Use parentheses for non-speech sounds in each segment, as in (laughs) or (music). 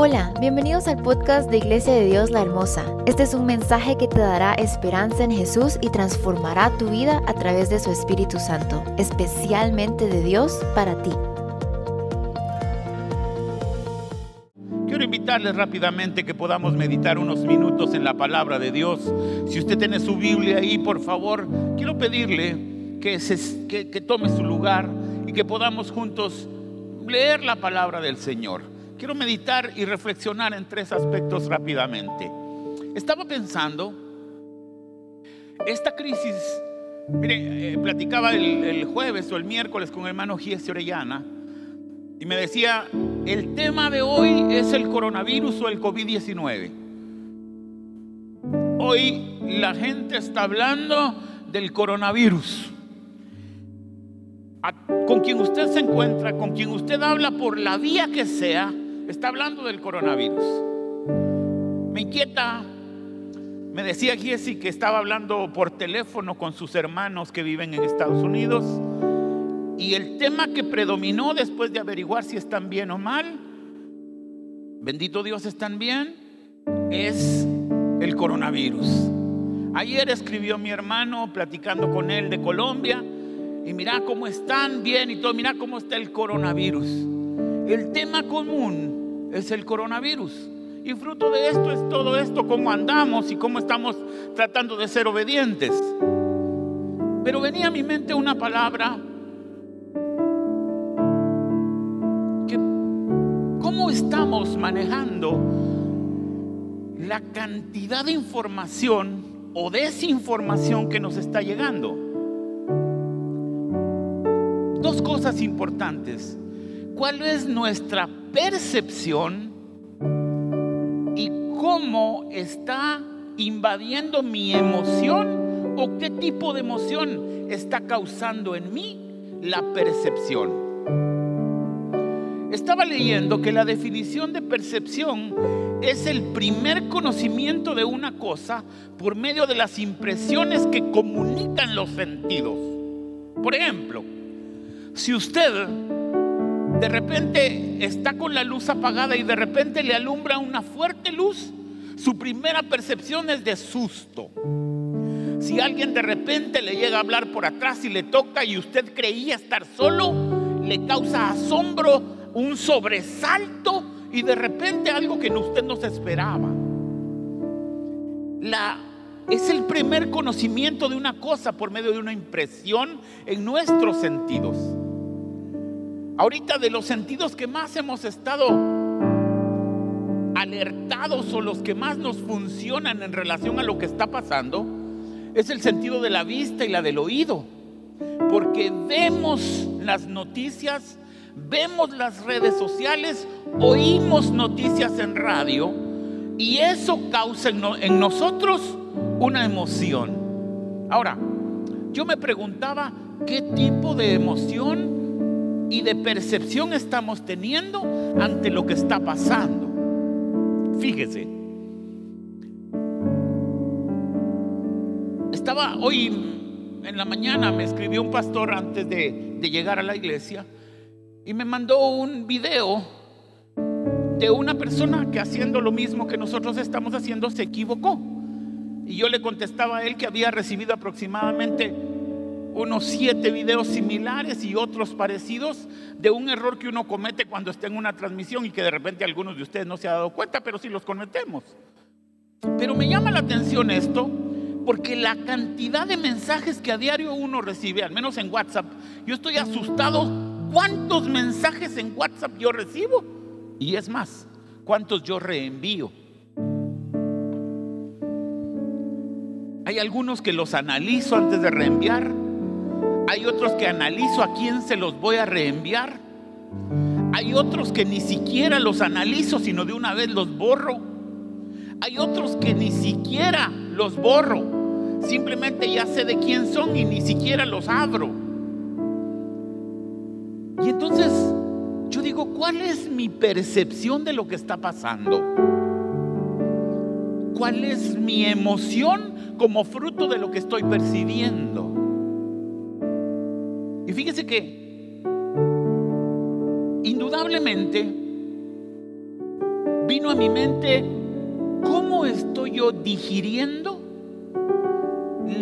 Hola, bienvenidos al podcast de Iglesia de Dios la Hermosa. Este es un mensaje que te dará esperanza en Jesús y transformará tu vida a través de su Espíritu Santo, especialmente de Dios para ti. Quiero invitarles rápidamente que podamos meditar unos minutos en la palabra de Dios. Si usted tiene su Biblia ahí, por favor, quiero pedirle que, que tome su lugar y que podamos juntos leer la palabra del Señor. Quiero meditar y reflexionar en tres aspectos rápidamente. Estaba pensando, esta crisis, mire, eh, platicaba el, jueves o el miércoles con el hermano Giese Orellana y me decía, el tema de hoy es el coronavirus o el COVID-19. Hoy la gente está hablando del coronavirus. con quien usted se encuentra, con quien usted habla por la vía que sea, está hablando del coronavirus. Me inquieta, me decía Jesse que estaba hablando por teléfono con sus hermanos que viven en Estados Unidos y el tema que predominó después de averiguar si están bien o mal, bendito Dios están bien, es el coronavirus. Ayer escribió mi hermano platicando con él de Colombia y mira cómo están bien y todo, mira cómo está el coronavirus. El tema común es el coronavirus. Y fruto de esto es todo esto, cómo andamos y cómo estamos tratando de ser obedientes. Pero venía a mi mente una palabra cómo estamos manejando la cantidad de información o desinformación que nos está llegando. Dos cosas importantes. ¿Cuál es nuestra percepción y cómo está invadiendo mi emoción o qué tipo de emoción está causando en mí la percepción. Estaba leyendo que la definición de percepción es el primer conocimiento de una cosa por medio de las impresiones que comunican los sentidos. Por ejemplo, si usted de repente está con la luz apagada y de repente le alumbra una fuerte luz, su primera percepción es de susto. Si alguien de repente le llega a hablar por atrás y le toca y usted creía estar solo, le causa asombro, un sobresalto y de repente algo que usted no se esperaba. Es el primer conocimiento de una cosa por medio de una impresión en nuestros sentidos. Ahorita de los sentidos que más hemos estado alertados o los que más nos funcionan en relación a lo que está pasando, es el sentido de la vista y la del oído. Porque vemos las noticias, vemos las redes sociales, oímos noticias en radio y eso causa en, nosotros una emoción. Ahora, yo me preguntaba, ¿qué tipo de emoción y de percepción estamos teniendo ante lo que está pasando. Fíjese, estaba hoy en la mañana, me escribió un pastor antes de, de llegar a la iglesia y me mandó un video de una persona que haciendo lo mismo que nosotros estamos haciendo se equivocó. Y yo le contestaba a él que había recibido aproximadamente unos siete videos similares y otros parecidos de un error que uno comete cuando está en una transmisión y que de repente algunos de ustedes no se han dado cuenta, pero sí los cometemos. Pero me llama la atención esto porque la cantidad de mensajes que a diario uno recibe, al menos en WhatsApp, yo estoy asustado cuántos mensajes en WhatsApp yo recibo y es más, cuántos yo reenvío. Hay algunos que los analizo antes de reenviar hay otros que analizo a quién se los voy a reenviar. Hay otros que ni siquiera los analizo, sino de una vez los borro. Hay otros que ni siquiera los borro. Simplemente ya sé de quién son y ni siquiera los abro. Y entonces yo digo, ¿cuál es mi percepción de lo que está pasando? ¿Cuál es mi emoción como fruto de lo que estoy percibiendo? Y fíjese que indudablemente vino a mi mente cómo estoy yo digiriendo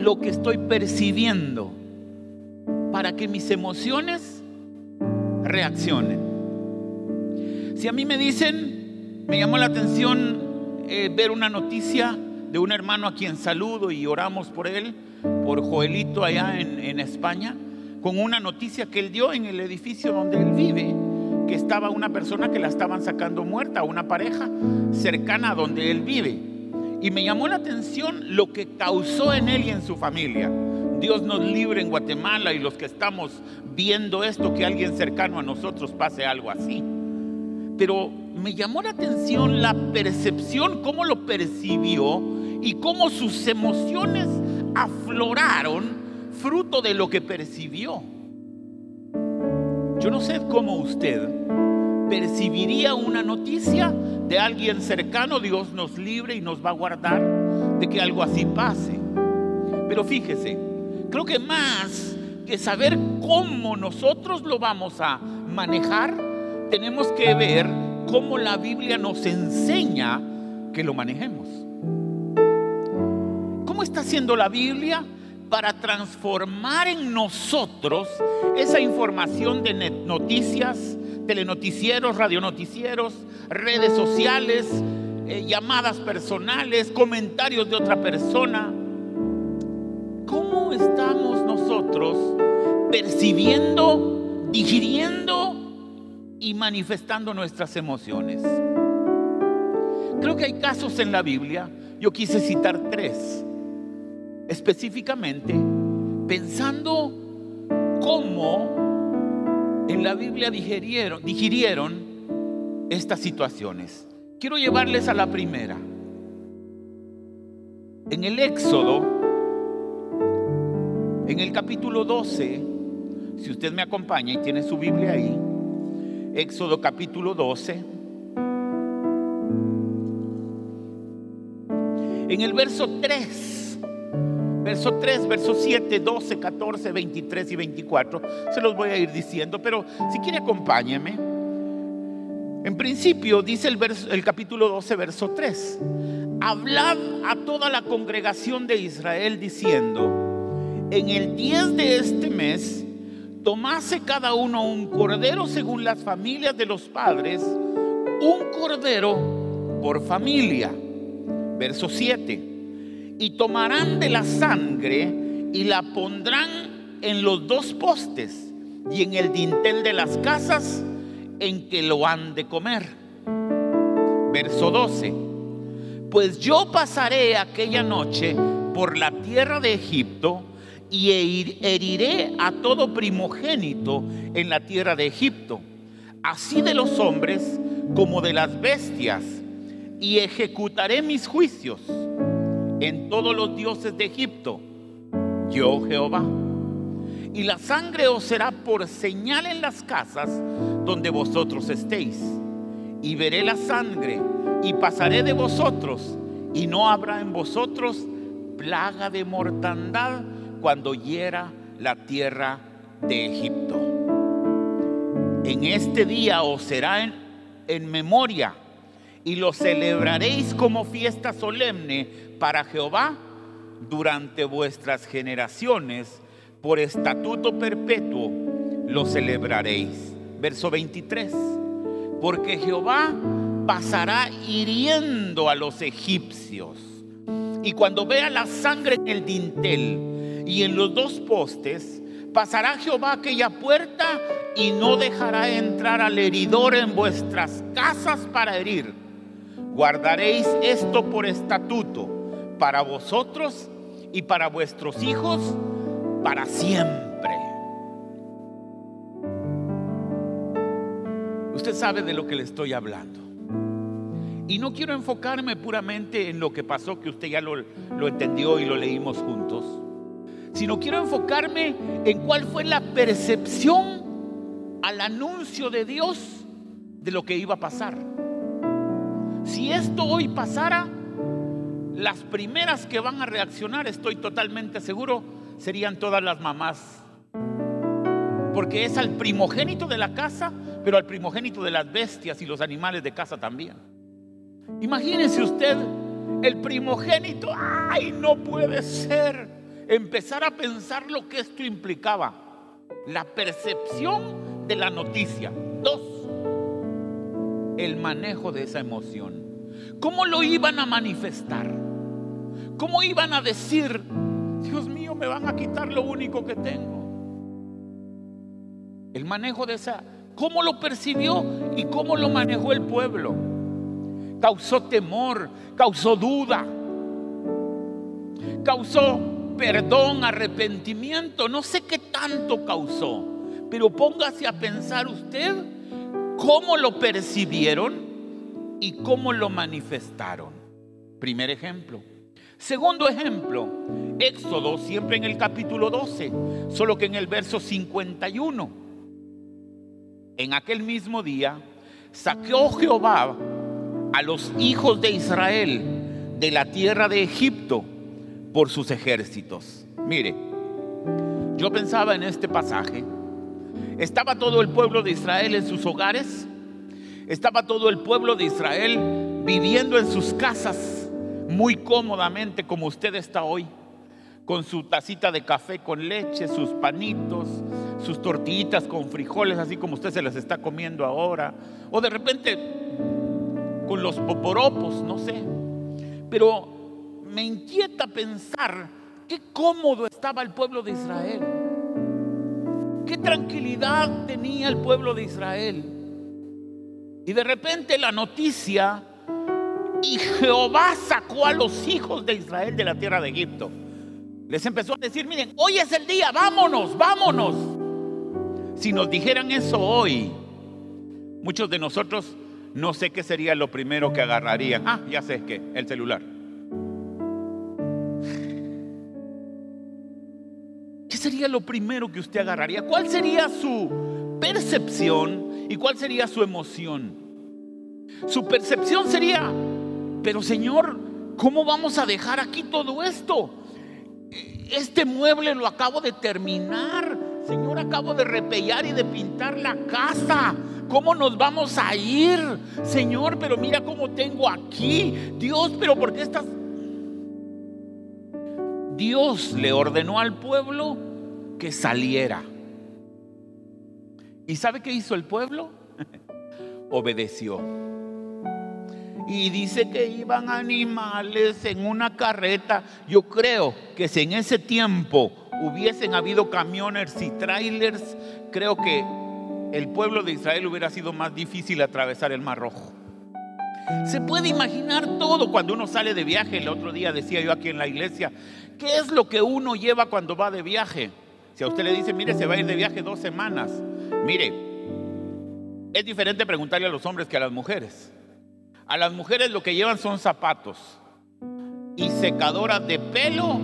lo que estoy percibiendo para que mis emociones reaccionen. Si a mí me dicen, me llamó la atención eh, ver una noticia de un hermano a quien saludo y oramos por él, por Joelito allá en, en España, con una noticia que él dio en el edificio donde él vive, que estaba una persona que la estaban sacando muerta, una pareja cercana a donde él vive. Y me llamó la atención lo que causó en él y en su familia. Dios nos libre en Guatemala y los que estamos viendo esto, que alguien cercano a nosotros pase algo así. Pero me llamó la atención la percepción, cómo lo percibió y cómo sus emociones afloraron fruto de lo que percibió. Yo no sé cómo usted percibiría una noticia de alguien cercano, Dios nos libre y nos va a guardar de que algo así pase. Pero fíjese, creo que más que saber cómo nosotros lo vamos a manejar, tenemos que ver cómo la Biblia nos enseña que lo manejemos. ¿Cómo está haciendo la Biblia para transformar en nosotros esa información de noticias, telenoticieros, radionoticieros, redes sociales, eh, llamadas personales, comentarios de otra persona? ¿Cómo estamos nosotros percibiendo, digiriendo y manifestando nuestras emociones? Creo que hay casos en la Biblia, yo quise citar tres, específicamente pensando cómo en la Biblia digirieron, estas situaciones. Quiero llevarles a la primera. En el Éxodo, en el capítulo 12, si usted me acompaña y tiene su Biblia ahí, Éxodo capítulo 12, en el verso 3, verso 3, verso 7, 12, 14, 23 y 24, se los voy a ir diciendo, pero si quiere acompáñeme. En principio dice el, verso, el capítulo 12, verso 3, hablad a toda la congregación de Israel diciendo, en el 10 de este mes, tomase cada uno un cordero según las familias de los padres, un cordero por familia. Verso 7. Y tomarán de la sangre y la pondrán en los dos postes y en el dintel de las casas en que lo han de comer. Verso 12. Pues yo pasaré aquella noche por la tierra de Egipto, y heriré a todo primogénito en la tierra de Egipto, así de los hombres como de las bestias, y ejecutaré mis juicios en todos los dioses de Egipto, yo Jehová. Y la sangre os será por señal en las casas donde vosotros estéis. Y veré la sangre y pasaré de vosotros, y no habrá en vosotros plaga de mortandad cuando hiera la tierra de Egipto. En este día os será en, en memoria y lo celebraréis como fiesta solemne para Jehová durante vuestras generaciones, por estatuto perpetuo lo celebraréis. Verso 23. Porque Jehová pasará hiriendo a los egipcios. Y cuando vea la sangre en el dintel, y en los dos postes, pasará Jehová aquella puerta y no dejará entrar al heridor en vuestras casas para herir. Guardaréis esto por estatuto para vosotros y para vuestros hijos para siempre. Usted sabe de lo que le estoy hablando. Y no quiero enfocarme puramente en lo que pasó, que usted ya lo, lo entendió y lo leímos juntos sino quiero enfocarme en cuál fue la percepción al anuncio de Dios de lo que iba a pasar. Si esto hoy pasara, las primeras que van a reaccionar, estoy totalmente seguro, serían todas las mamás. Porque es al primogénito de la casa, pero al primogénito de las bestias y los animales de casa también. Imagínese usted el primogénito, ay, no puede ser. Empezar a pensar lo que esto implicaba. La percepción de la noticia. Dos, el manejo de esa emoción. ¿Cómo lo iban a manifestar? ¿Cómo iban a decir, Dios mío, me van a quitar lo único que tengo? El manejo de esa, ¿cómo lo percibió y cómo lo manejó el pueblo? Causó temor, causó duda, causó perdón, arrepentimiento, no sé qué tanto causó, pero póngase a pensar usted cómo lo percibieron y cómo lo manifestaron. Primer ejemplo. Segundo ejemplo, Éxodo, siempre en el capítulo 12, solo que en el verso 51. En aquel mismo día saqueó Jehová a los hijos de Israel de la tierra de Egipto por sus ejércitos. Mire, yo pensaba en este pasaje. Estaba todo el pueblo de Israel en sus hogares. Estaba todo el pueblo de Israel viviendo en sus casas muy cómodamente como usted está hoy, con su tacita de café con leche, sus panitos, sus tortillitas con frijoles, así como usted se las está comiendo ahora, o de repente con los poporopos, no sé. Pero me inquieta pensar qué cómodo estaba el pueblo de Israel, qué tranquilidad tenía el pueblo de Israel. Y de repente la noticia y Jehová sacó a los hijos de Israel de la tierra de Egipto. Les empezó a decir, miren, hoy es el día, vámonos, vámonos. Si nos dijeran eso hoy, muchos de nosotros no sé qué sería lo primero que agarrarían. Ah, ya sé qué, el celular. ¿Qué sería lo primero que usted agarraría? ¿Cuál sería su percepción y cuál sería su emoción? Su percepción sería, pero Señor, ¿cómo vamos a dejar aquí todo esto? Este mueble lo acabo de terminar. Señor, acabo de repellar y de pintar la casa. ¿Cómo nos vamos a ir? Señor, pero mira cómo tengo aquí. Dios, pero ¿por qué estás... Dios le ordenó al pueblo que saliera. ¿Y sabe qué hizo el pueblo? (laughs) Obedeció. Y dice que iban animales en una carreta. Yo creo que si en ese tiempo hubiesen habido camiones y trailers, creo que el pueblo de Israel hubiera sido más difícil atravesar el Mar Rojo. Se puede imaginar todo cuando uno sale de viaje. El otro día decía yo aquí en la iglesia, ¿qué es lo que uno lleva cuando va de viaje? Si a usted le dice, mire, se va a ir de viaje dos semanas. Mire, es diferente preguntarle a los hombres que a las mujeres. A las mujeres lo que llevan son zapatos y secadora de pelo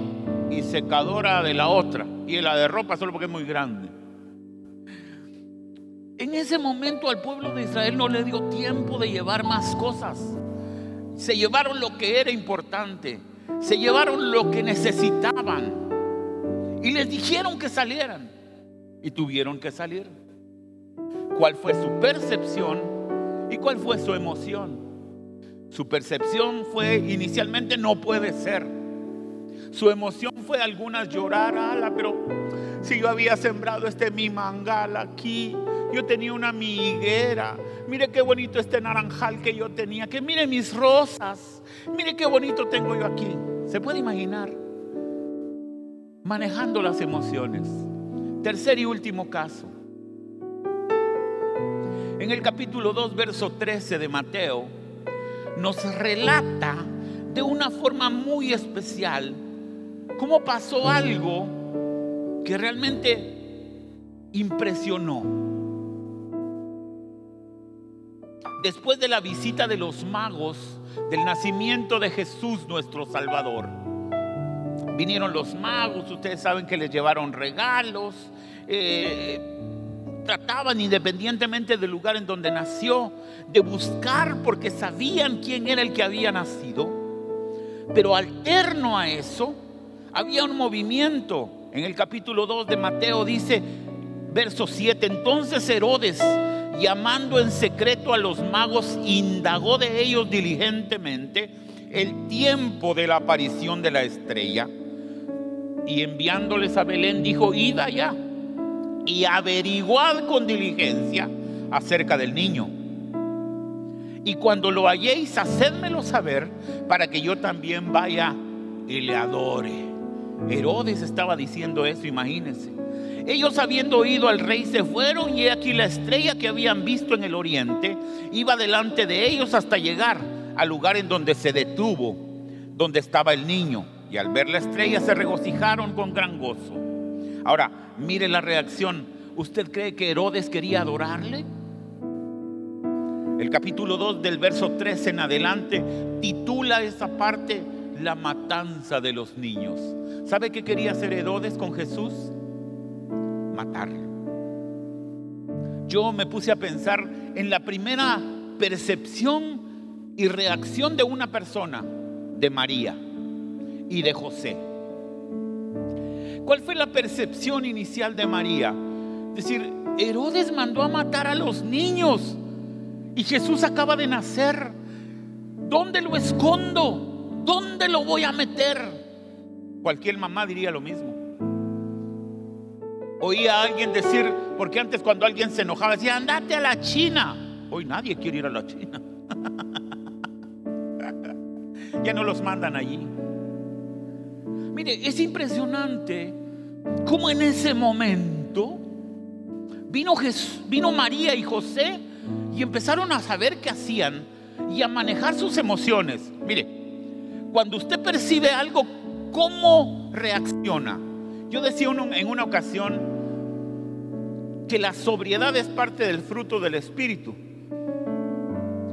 y secadora de la otra. Y la de ropa solo porque es muy grande. En ese momento al pueblo de Israel no le dio tiempo de llevar más cosas. Se llevaron lo que era importante. Se llevaron lo que necesitaban. Y les dijeron que salieran. Y tuvieron que salir. ¿Cuál fue su percepción y cuál fue su emoción? Su percepción fue inicialmente no puede ser. Su emoción fue algunas llorar, ala, pero si yo había sembrado este mi mangal aquí, yo tenía una miguera, mire qué bonito este naranjal que yo tenía, que mire mis rosas, mire qué bonito tengo yo aquí. ¿Se puede imaginar? Manejando las emociones. Tercer y último caso. En el capítulo 2, verso 13 de Mateo, nos relata de una forma muy especial cómo pasó algo que realmente impresionó. Después de la visita de los magos del nacimiento de Jesús nuestro Salvador, vinieron los magos, ustedes saben que les llevaron regalos, eh, trataban independientemente del lugar en donde nació, de buscar porque sabían quién era el que había nacido. Pero alterno a eso, había un movimiento. En el capítulo 2 de Mateo dice, verso 7, entonces Herodes llamando en secreto a los magos, indagó de ellos diligentemente el tiempo de la aparición de la estrella. Y enviándoles a Belén dijo, id allá y averiguad con diligencia acerca del niño. Y cuando lo halléis, hacedmelo saber para que yo también vaya y le adore. Herodes estaba diciendo eso, imagínense. Ellos habiendo oído al rey se fueron y aquí la estrella que habían visto en el oriente iba delante de ellos hasta llegar al lugar en donde se detuvo, donde estaba el niño. Y al ver la estrella se regocijaron con gran gozo. Ahora, mire la reacción. ¿Usted cree que Herodes quería adorarle? El capítulo 2 del verso 3 en adelante titula esa parte La matanza de los niños. ¿Sabe qué quería hacer Herodes con Jesús? Yo me puse a pensar en la primera percepción y reacción de una persona, de María y de José. ¿Cuál fue la percepción inicial de María? Es decir, Herodes mandó a matar a los niños y Jesús acaba de nacer. ¿Dónde lo escondo? ¿Dónde lo voy a meter? Cualquier mamá diría lo mismo. Oía a alguien decir, porque antes cuando alguien se enojaba decía, andate a la China. Hoy nadie quiere ir a la China. (laughs) ya no los mandan allí. Mire, es impresionante cómo en ese momento vino, vino María y José y empezaron a saber qué hacían y a manejar sus emociones. Mire, cuando usted percibe algo, ¿cómo reacciona? Yo decía en una ocasión que la sobriedad es parte del fruto del Espíritu.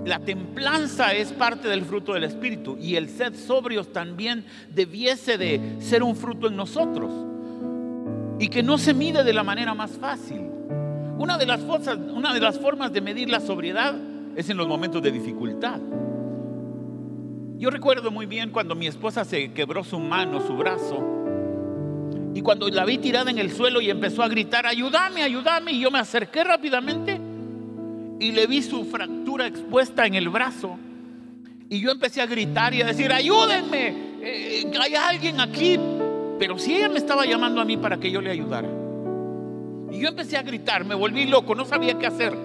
La templanza es parte del fruto del Espíritu y el ser sobrios también debiese de ser un fruto en nosotros y que no se mide de la manera más fácil. Una de las, una de las formas de medir la sobriedad es en los momentos de dificultad. Yo recuerdo muy bien cuando mi esposa se quebró su mano, su brazo, y cuando la vi tirada en el suelo y empezó a gritar, ayúdame, ayúdame, y yo me acerqué rápidamente y le vi su fractura expuesta en el brazo. Y yo empecé a gritar y a decir, ayúdenme, eh, hay alguien aquí. Pero si ella me estaba llamando a mí para que yo le ayudara. Y yo empecé a gritar, me volví loco, no sabía qué hacer.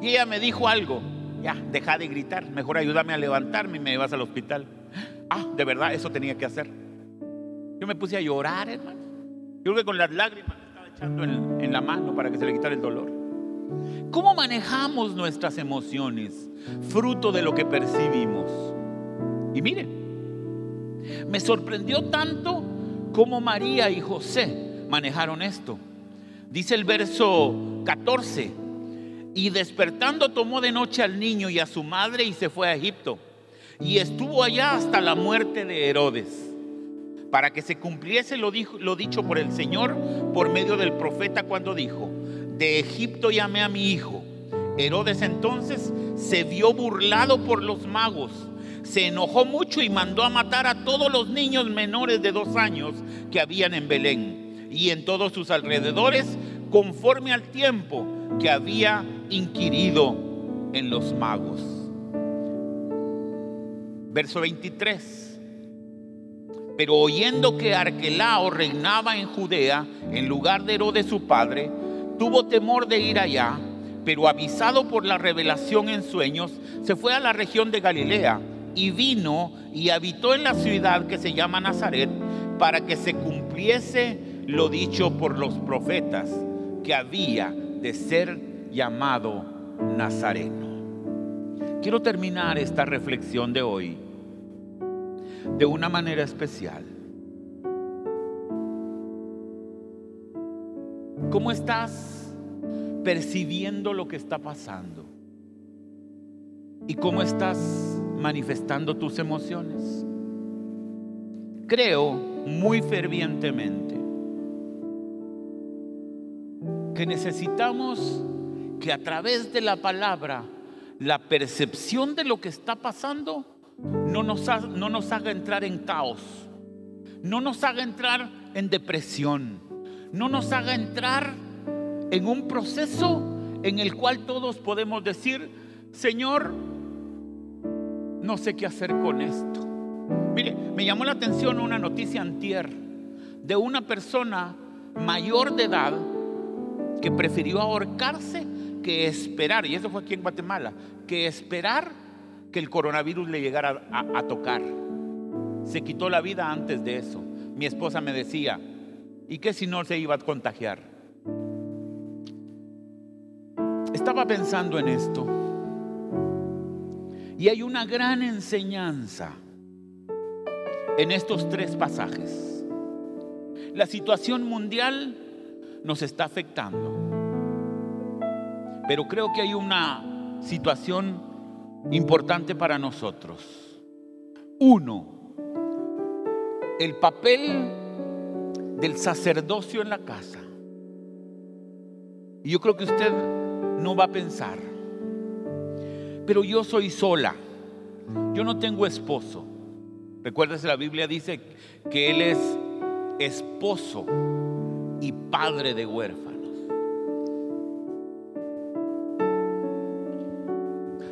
Y ella me dijo algo, ya, deja de gritar, mejor ayúdame a levantarme y me vas al hospital. Ah, de verdad, eso tenía que hacer. Yo me puse a llorar, hermano. Yo creo que con las lágrimas me estaba echando en, en la mano para que se le quitara el dolor. ¿Cómo manejamos nuestras emociones? Fruto de lo que percibimos. Y miren, me sorprendió tanto cómo María y José manejaron esto. Dice el verso 14, y despertando tomó de noche al niño y a su madre y se fue a Egipto. Y estuvo allá hasta la muerte de Herodes para que se cumpliese lo, lo, dicho por el Señor por medio del profeta cuando dijo, de Egipto llamé a mi hijo. Herodes entonces se vio burlado por los magos, se enojó mucho y mandó a matar a todos los niños menores de dos años que habían en Belén y en todos sus alrededores, conforme al tiempo que había inquirido en los magos. Verso 23. Pero oyendo que Arquelao reinaba en Judea en lugar de Herodes su padre, tuvo temor de ir allá, pero avisado por la revelación en sueños, se fue a la región de Galilea y vino y habitó en la ciudad que se llama Nazaret para que se cumpliese lo dicho por los profetas, que había de ser llamado Nazareno. Quiero terminar esta reflexión de hoy de una manera especial. ¿Cómo estás percibiendo lo que está pasando? ¿Y cómo estás manifestando tus emociones? Creo muy fervientemente que necesitamos que a través de la palabra, la percepción de lo que está pasando no nos, no nos haga entrar en caos, no nos haga entrar en depresión no nos haga entrar en un proceso en el cual todos podemos decir, Señor, no sé qué hacer con esto. Mire, me llamó la atención una noticia antier de una persona mayor de edad que prefirió ahorcarse que esperar, y eso fue aquí en Guatemala, que esperar el coronavirus le llegara a, a tocar. Se quitó la vida antes de eso. Mi esposa me decía, ¿y qué si no se iba a contagiar? Estaba pensando en esto. Y hay una gran enseñanza en estos tres pasajes. La situación mundial nos está afectando. Pero creo que hay una situación importante para nosotros. Uno, el papel del sacerdocio en la casa. Y yo creo que usted no va a pensar, pero yo soy sola, yo no tengo esposo. Recuérdese, la Biblia dice que Él es esposo y padre de huérfanos.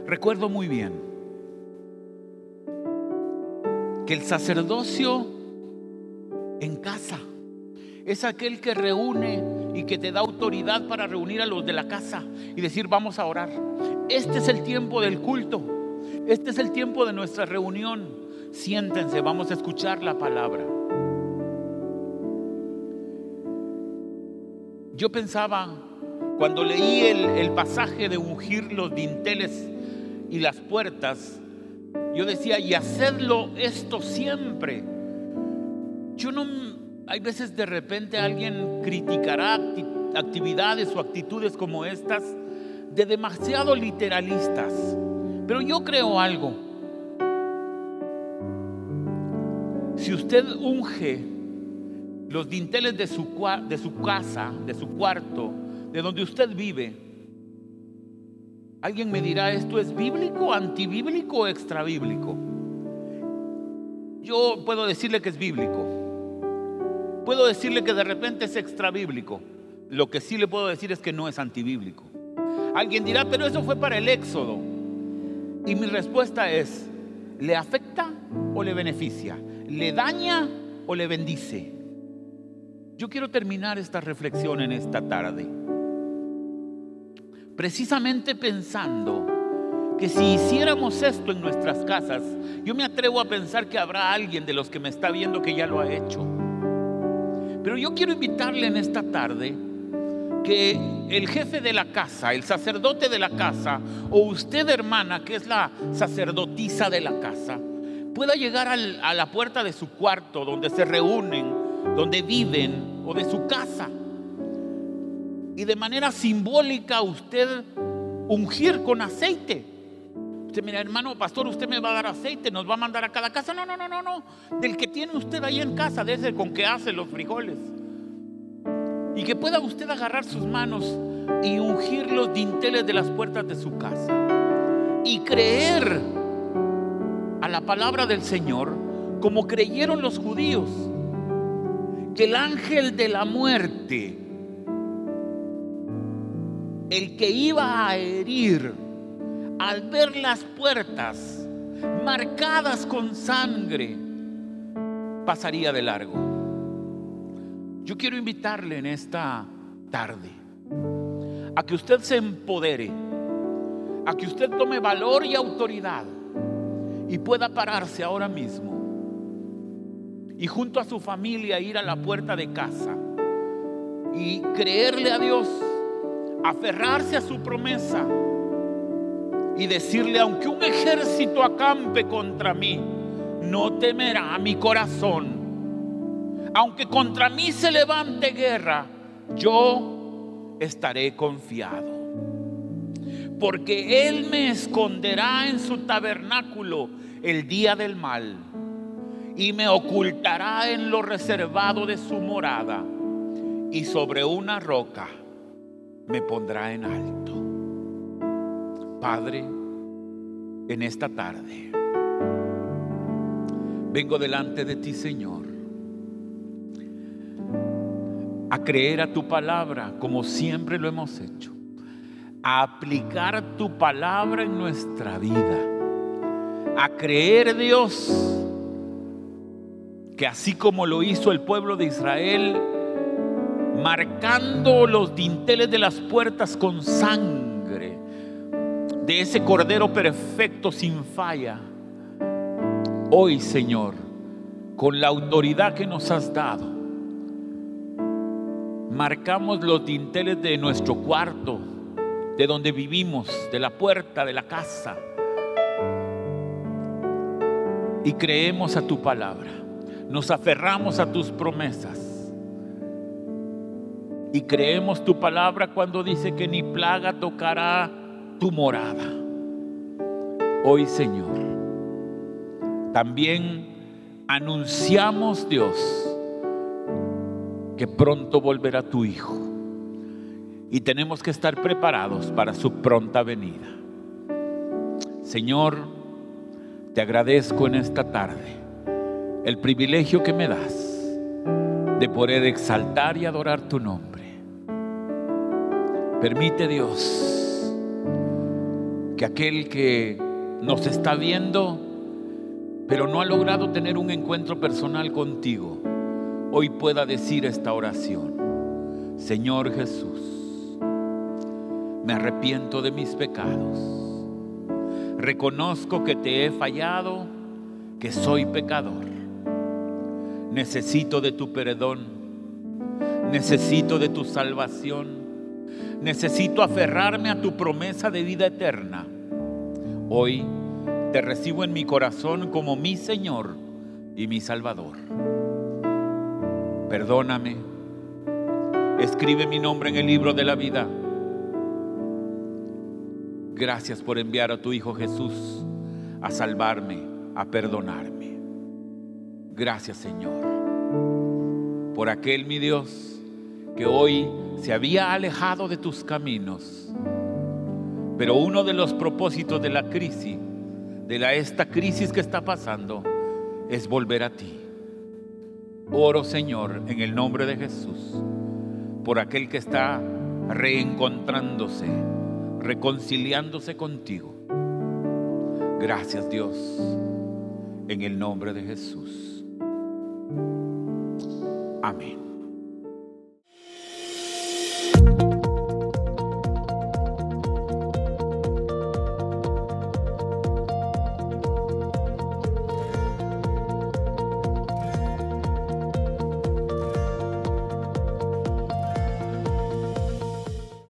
Recuerdo muy bien que el sacerdocio en casa es aquel que reúne y que te da autoridad para reunir a los de la casa y decir vamos a orar. Este es el tiempo del culto, este es el tiempo de nuestra reunión. Siéntense, vamos a escuchar la palabra. Yo pensaba, cuando leí el, pasaje de ungir los dinteles y las puertas, yo decía, y hacedlo esto siempre. Yo no, hay veces de repente alguien criticará actividades o actitudes como estas de demasiado literalistas, pero yo creo algo. Si usted unge los dinteles de su, de su casa, de su cuarto, de donde usted vive, alguien me dirá, ¿esto es bíblico, antibíblico o extrabíblico? Yo puedo decirle que es bíblico. Puedo decirle que de repente es extrabíblico. Lo que sí le puedo decir es que no es antibíblico. Alguien dirá, pero eso fue para el éxodo. Y mi respuesta es, ¿le afecta o le beneficia? ¿Le daña o le bendice? Yo quiero terminar esta reflexión en esta tarde, precisamente pensando que si hiciéramos esto en nuestras casas, yo me atrevo a pensar que habrá alguien de los que me está viendo que ya lo ha hecho. Pero yo quiero invitarle en esta tarde que el jefe de la casa, el sacerdote de la casa, o usted hermana, que es la sacerdotisa de la casa, pueda llegar a la puerta de su cuarto donde se reúnen donde viven o de su casa. Y de manera simbólica usted ungir con aceite. Usted mira, hermano pastor, usted me va a dar aceite, nos va a mandar a cada casa. No, no, no, no, no. Del que tiene usted ahí en casa, de ese con que hace los frijoles. Y que pueda usted agarrar sus manos y ungir los dinteles de las puertas de su casa. Y creer a la palabra del Señor como creyeron los judíos que el ángel de la muerte, el que iba a herir, al ver las puertas marcadas con sangre, pasaría de largo. Yo quiero invitarle en esta tarde a que usted se empodere, a que usted tome valor y autoridad y pueda pararse ahora mismo y junto a su familia ir a la puerta de casa y creerle a Dios, aferrarse a su promesa y decirle, aunque un ejército acampe contra mí, no temerá mi corazón. Aunque contra mí se levante guerra, yo estaré confiado. Porque Él me esconderá en su tabernáculo el día del mal y me ocultará en lo reservado de su morada y sobre una roca me pondrá en alto. Padre, en esta tarde vengo delante de ti, Señor, a creer a tu palabra como siempre lo hemos hecho, a aplicar tu palabra en nuestra vida, a creer Dios que así como lo hizo el pueblo de Israel, marcando los dinteles de las puertas con sangre. De ese cordero perfecto sin falla, hoy Señor, con la autoridad que nos has dado, marcamos los dinteles de nuestro cuarto, de donde vivimos, de la puerta de la casa, y creemos a tu palabra. Nos aferramos a tus promesas. Y creemos tu palabra cuando dice que ni plaga tocará tu morada. Hoy, Señor, también anunciamos, Dios, que pronto volverá tu Hijo. Y tenemos que estar preparados para su pronta venida. Señor, te agradezco en esta tarde el privilegio que me das de poder exaltar y adorar tu nombre. Permite Dios que aquel que nos está viendo, pero no ha logrado tener un encuentro personal contigo, hoy pueda decir esta oración. Señor Jesús, me arrepiento de mis pecados. Reconozco que te he fallado, que soy pecador Necesito de tu perdón. Necesito de tu salvación. Necesito aferrarme a tu promesa de vida eterna. Hoy te recibo en mi corazón como mi Señor y mi Salvador. Perdóname. Escribe mi nombre en el libro de la vida. Gracias por enviar a tu Hijo Jesús a salvarme, a perdonarme. Gracias Señor por aquel mi Dios que hoy se había alejado de tus caminos. Pero uno de los propósitos de la crisis, de la, esta crisis que está pasando, es volver a ti. Oro Señor en el nombre de Jesús por aquel que está reencontrándose, reconciliándose contigo. Gracias Dios en el nombre de Jesús. Amén.